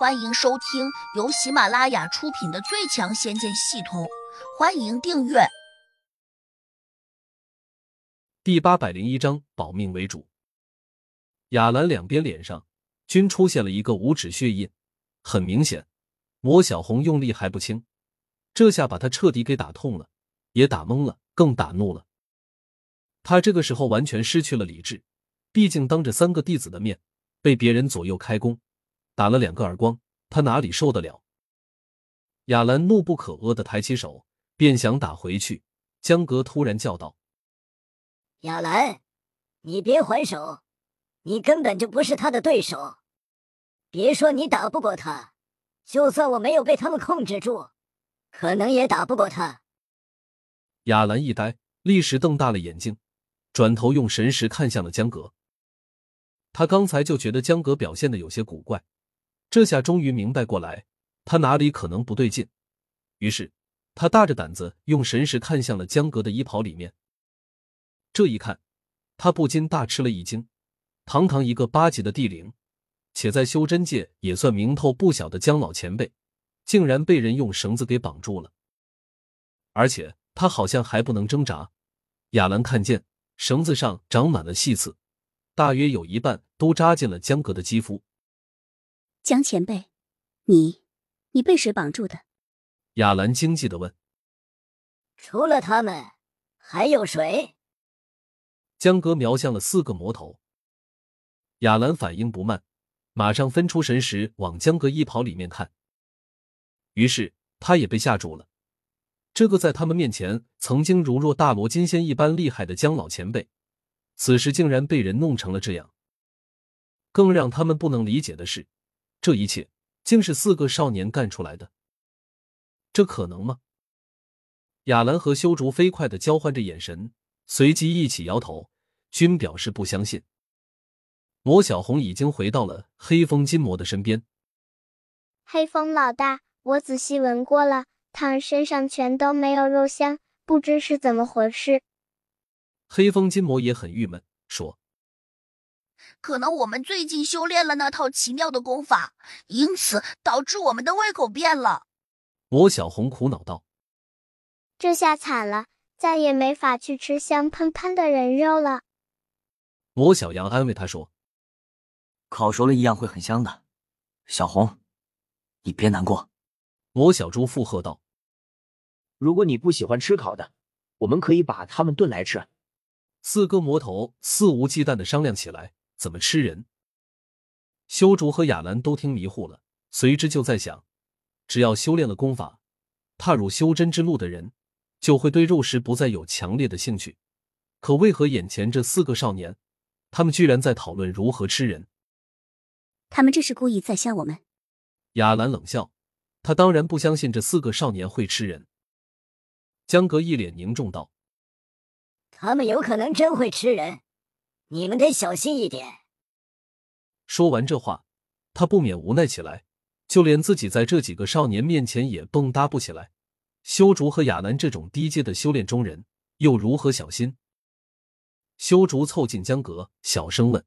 欢迎收听由喜马拉雅出品的《最强仙剑系统》，欢迎订阅。第八百零一章，保命为主。亚兰两边脸上均出现了一个五指血印，很明显，魔小红用力还不轻，这下把他彻底给打痛了，也打懵了，更打怒了。他这个时候完全失去了理智，毕竟当着三个弟子的面被别人左右开弓。打了两个耳光，他哪里受得了？亚兰怒不可遏的抬起手，便想打回去。江格突然叫道：“亚兰，你别还手，你根本就不是他的对手。别说你打不过他，就算我没有被他们控制住，可能也打不过他。”亚兰一呆，立时瞪大了眼睛，转头用神识看向了江格。他刚才就觉得江格表现的有些古怪。这下终于明白过来，他哪里可能不对劲？于是他大着胆子用神识看向了江格的衣袍里面。这一看，他不禁大吃了一惊：堂堂一个八级的地灵，且在修真界也算名头不小的江老前辈，竟然被人用绳子给绑住了，而且他好像还不能挣扎。亚兰看见绳子上长满了细刺，大约有一半都扎进了江格的肌肤。江前辈，你，你被谁绑住的？亚兰惊悸的问。除了他们，还有谁？江哥瞄向了四个魔头。亚兰反应不慢，马上分出神识往江哥衣袍里面看。于是他也被吓住了。这个在他们面前曾经如若大罗金仙一般厉害的江老前辈，此时竟然被人弄成了这样。更让他们不能理解的是。这一切竟是四个少年干出来的，这可能吗？雅兰和修竹飞快的交换着眼神，随即一起摇头，均表示不相信。魔小红已经回到了黑风金魔的身边。黑风老大，我仔细闻过了，他们身上全都没有肉香，不知是怎么回事。黑风金魔也很郁闷，说。可能我们最近修炼了那套奇妙的功法，因此导致我们的胃口变了。魔小红苦恼道：“这下惨了，再也没法去吃香喷喷的人肉了。”魔小羊安慰他说：“烤熟了一样会很香的，小红，你别难过。”魔小猪附和道：“如果你不喜欢吃烤的，我们可以把它们炖来吃。”四个魔头肆无忌惮的商量起来。怎么吃人？修竹和亚兰都听迷糊了，随之就在想：只要修炼了功法，踏入修真之路的人，就会对肉食不再有强烈的兴趣。可为何眼前这四个少年，他们居然在讨论如何吃人？他们这是故意在吓我们？亚兰冷笑，他当然不相信这四个少年会吃人。江格一脸凝重道：“他们有可能真会吃人。”你们得小心一点。说完这话，他不免无奈起来，就连自己在这几个少年面前也蹦跶不起来。修竹和亚楠这种低阶的修炼中人，又如何小心？修竹凑近江阁，小声问：“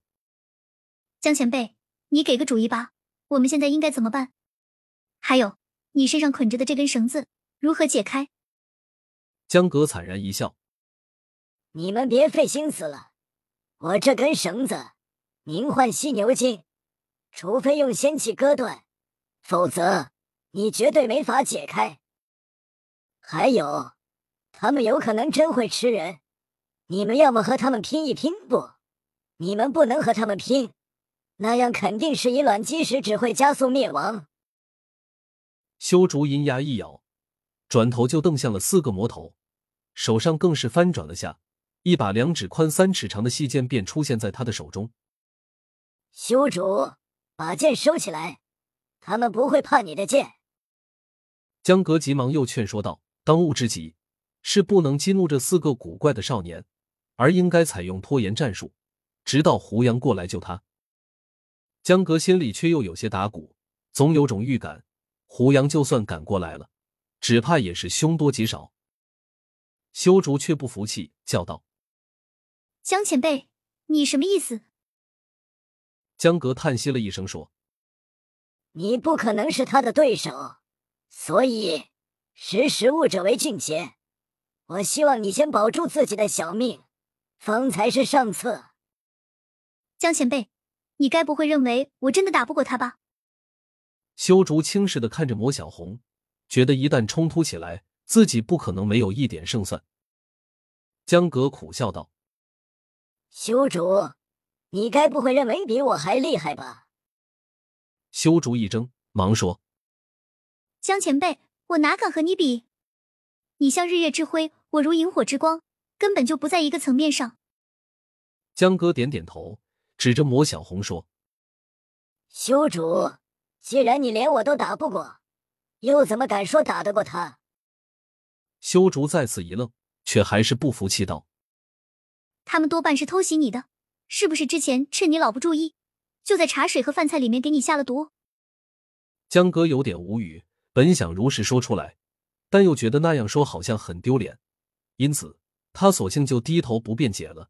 江前辈，你给个主意吧，我们现在应该怎么办？还有，你身上捆着的这根绳子如何解开？”江阁惨然一笑：“你们别费心思了。”我这根绳子名唤犀牛筋，除非用仙气割断，否则你绝对没法解开。还有，他们有可能真会吃人，你们要么和他们拼一拼，不，你们不能和他们拼，那样肯定是以卵击石，只会加速灭亡。修竹银牙一咬，转头就瞪向了四个魔头，手上更是翻转了下。一把两指宽、三尺长的细剑便出现在他的手中。修主，把剑收起来，他们不会怕你的剑。江格急忙又劝说道：“当务之急是不能激怒这四个古怪的少年，而应该采用拖延战术，直到胡杨过来救他。”江格心里却又有些打鼓，总有种预感，胡杨就算赶过来了，只怕也是凶多吉少。修竹却不服气，叫道。江前辈，你什么意思？江格叹息了一声，说：“你不可能是他的对手，所以识时务者为俊杰。我希望你先保住自己的小命，方才是上策。江前辈，你该不会认为我真的打不过他吧？修竹轻视的看着魔小红，觉得一旦冲突起来，自己不可能没有一点胜算。江格苦笑道：“修竹，你该不会认为比我还厉害吧？”修竹一怔，忙说：“江前辈，我哪敢和你比？你像日月之辉，我如萤火之光，根本就不在一个层面上。”江哥点点头，指着魔小红说：“修竹，既然你连我都打不过，又怎么敢说打得过他？”修竹再次一愣，却还是不服气道：“他们多半是偷袭你的，是不是？之前趁你老不注意。”就在茶水和饭菜里面给你下了毒。江哥有点无语，本想如实说出来，但又觉得那样说好像很丢脸，因此他索性就低头不辩解了。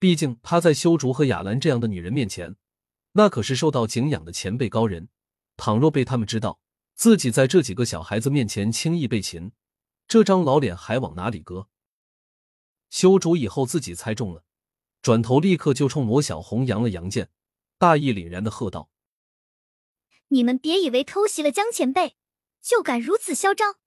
毕竟他在修竹和雅兰这样的女人面前，那可是受到敬仰的前辈高人。倘若被他们知道自己在这几个小孩子面前轻易被擒，这张老脸还往哪里搁？修竹以后自己猜中了，转头立刻就冲罗小红扬了扬剑。大义凛然的喝道：“你们别以为偷袭了江前辈就敢如此嚣张！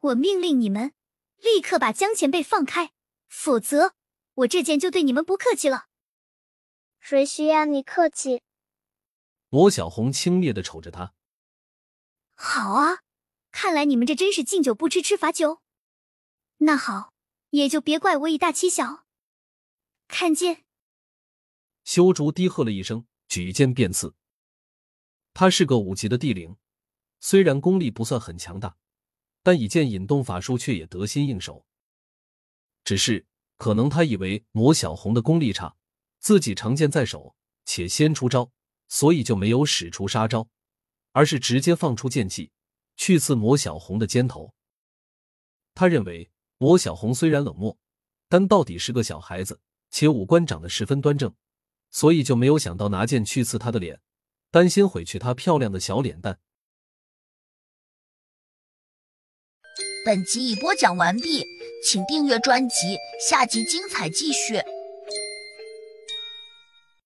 我命令你们立刻把江前辈放开，否则我这剑就对你们不客气了。”谁需要你客气？罗小红轻蔑的瞅着他。好啊，看来你们这真是敬酒不吃吃罚酒。那好，也就别怪我以大欺小。看剑。修竹低喝了一声，举剑便刺。他是个五级的地灵，虽然功力不算很强大，但以剑引动法术却也得心应手。只是可能他以为魔小红的功力差，自己长剑在手，且先出招，所以就没有使出杀招，而是直接放出剑气去刺魔小红的肩头。他认为我小红虽然冷漠，但到底是个小孩子，且五官长得十分端正。所以就没有想到拿剑去刺她的脸，担心毁去她漂亮的小脸蛋。本集已播讲完毕，请订阅专辑，下集精彩继续。